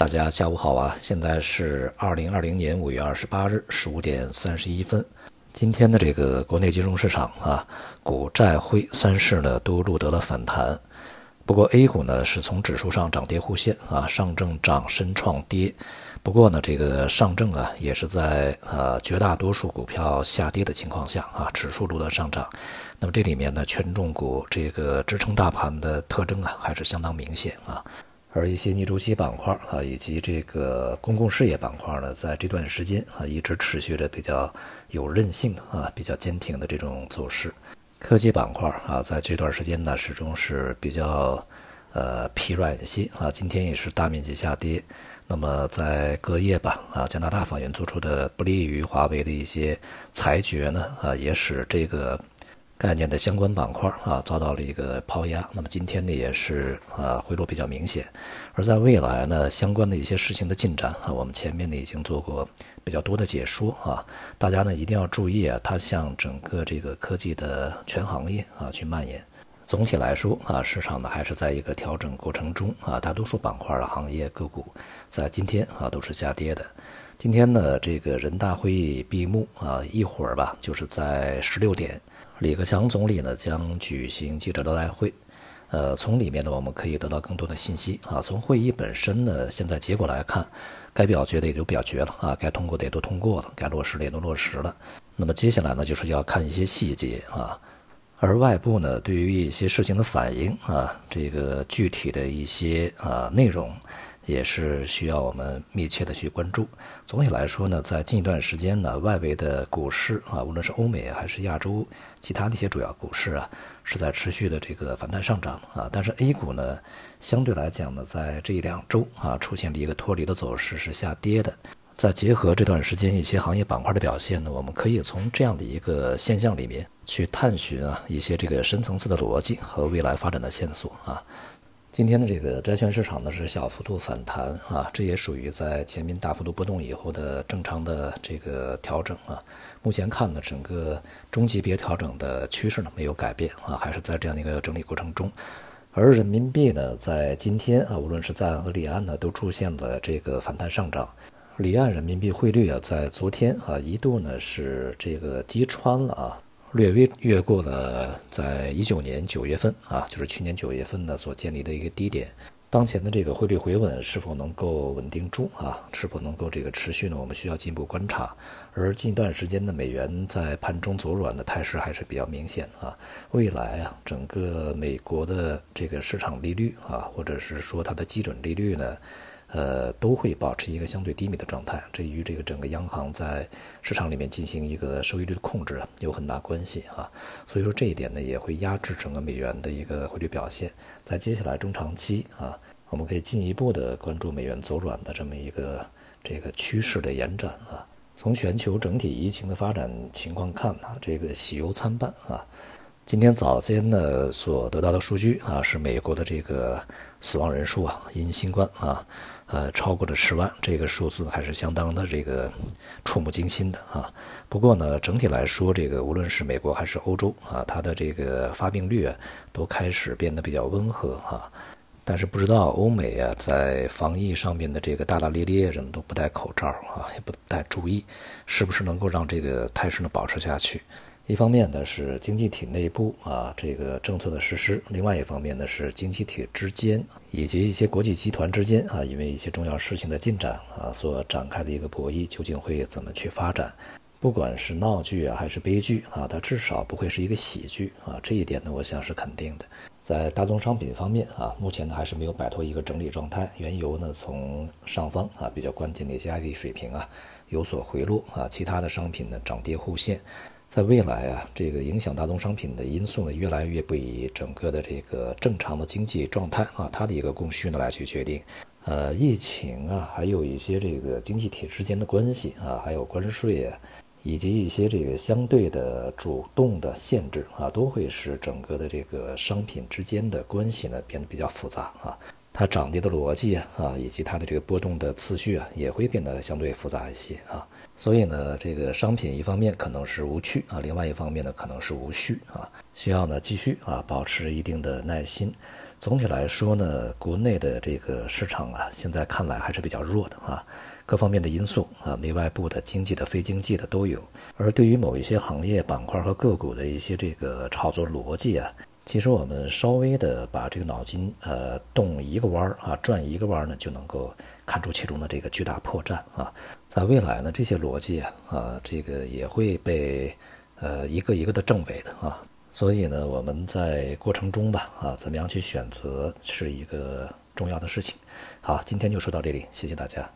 大家下午好啊！现在是二零二零年五月二十八日十五点三十一分。今天的这个国内金融市场啊，股债汇三市呢都录得了反弹。不过 A 股呢是从指数上涨跌互现啊，上证涨深创跌。不过呢，这个上证啊也是在呃绝大多数股票下跌的情况下啊，指数录得上涨。那么这里面呢，权重股这个支撑大盘的特征啊，还是相当明显啊。而一些逆周期板块啊，以及这个公共事业板块呢，在这段时间啊，一直持续着比较有韧性啊、比较坚挺的这种走势。科技板块啊，在这段时间呢，始终是比较呃疲软一些啊。今天也是大面积下跌。那么在隔夜吧啊，加拿大法院做出的不利于华为的一些裁决呢啊，也使这个。概念的相关板块啊遭到了一个抛压，那么今天呢也是啊回落比较明显，而在未来呢相关的一些事情的进展啊，我们前面呢已经做过比较多的解说啊，大家呢一定要注意啊，它向整个这个科技的全行业啊去蔓延。总体来说啊，市场呢还是在一个调整过程中啊，大多数板块的行业个股在今天啊都是下跌的。今天呢这个人大会议闭幕啊，一会儿吧就是在十六点。李克强总理呢将举行记者招待会，呃，从里面呢我们可以得到更多的信息啊。从会议本身呢，现在结果来看，该表决的也就表决了啊，该通过的也都通过了，该落实的也都落实了。那么接下来呢，就是要看一些细节啊。而外部呢，对于一些事情的反应啊，这个具体的一些啊内容。也是需要我们密切的去关注。总体来说呢，在近一段时间呢，外围的股市啊，无论是欧美还是亚洲其他的一些主要股市啊，是在持续的这个反弹上涨啊。但是 A 股呢，相对来讲呢，在这一两周啊，出现了一个脱离的走势，是下跌的。再结合这段时间一些行业板块的表现呢，我们可以从这样的一个现象里面去探寻啊一些这个深层次的逻辑和未来发展的线索啊。今天的这个债券市场呢是小幅度反弹啊，这也属于在前面大幅度波动以后的正常的这个调整啊。目前看呢，整个中级别调整的趋势呢没有改变啊，还是在这样的一个整理过程中。而人民币呢，在今天啊，无论是在岸和离岸呢，都出现了这个反弹上涨。离岸人民币汇率啊，在昨天啊一度呢是这个击穿了啊。略微越过了在一九年九月份啊，就是去年九月份呢所建立的一个低点。当前的这个汇率回稳是否能够稳定住啊？是否能够这个持续呢？我们需要进一步观察。而近一段时间的美元在盘中走软的态势还是比较明显啊。未来啊，整个美国的这个市场利率啊，或者是说它的基准利率呢？呃，都会保持一个相对低迷的状态，这与这个整个央行在市场里面进行一个收益率的控制有很大关系啊。所以说这一点呢，也会压制整个美元的一个汇率表现。在接下来中长期啊，我们可以进一步的关注美元走软的这么一个这个趋势的延展啊。从全球整体疫情的发展情况看啊，这个喜忧参半啊。今天早间呢所得到的数据啊，是美国的这个死亡人数啊，因新冠啊，呃，超过了十万，这个数字还是相当的这个触目惊心的啊。不过呢，整体来说，这个无论是美国还是欧洲啊，它的这个发病率啊，都开始变得比较温和哈。但是不知道欧美啊，在防疫上面的这个大大咧咧，人们都不戴口罩啊，也不太注意，是不是能够让这个态势呢保持下去？一方面呢是经济体内部啊这个政策的实施，另外一方面呢是经济体之间以及一些国际集团之间啊，因为一些重要事情的进展啊所展开的一个博弈，究竟会怎么去发展？不管是闹剧啊还是悲剧啊，它至少不会是一个喜剧啊，这一点呢我想是肯定的。在大宗商品方面啊，目前呢还是没有摆脱一个整理状态，原油呢从上方啊比较关键的一些压力水平啊有所回落啊，其他的商品呢涨跌互现。在未来啊，这个影响大宗商品的因素呢，越来越不以整个的这个正常的经济状态啊，它的一个供需呢来去决定。呃，疫情啊，还有一些这个经济体之间的关系啊，还有关税啊，以及一些这个相对的主动的限制啊，都会使整个的这个商品之间的关系呢变得比较复杂啊。它涨跌的逻辑啊，以及它的这个波动的次序啊，也会变得相对复杂一些啊。所以呢，这个商品一方面可能是无趣啊，另外一方面呢可能是无序啊，需要呢继续啊保持一定的耐心。总体来说呢，国内的这个市场啊，现在看来还是比较弱的啊，各方面的因素啊，内外部的、经济的、非经济的都有。而对于某一些行业板块和个股的一些这个炒作逻辑啊，其实我们稍微的把这个脑筋呃动一个弯儿啊，转一个弯儿呢，就能够看出其中的这个巨大破绽啊。在未来呢，这些逻辑啊，啊，这个也会被呃一个一个的证伪的啊。所以呢，我们在过程中吧，啊，怎么样去选择是一个重要的事情。好，今天就说到这里，谢谢大家。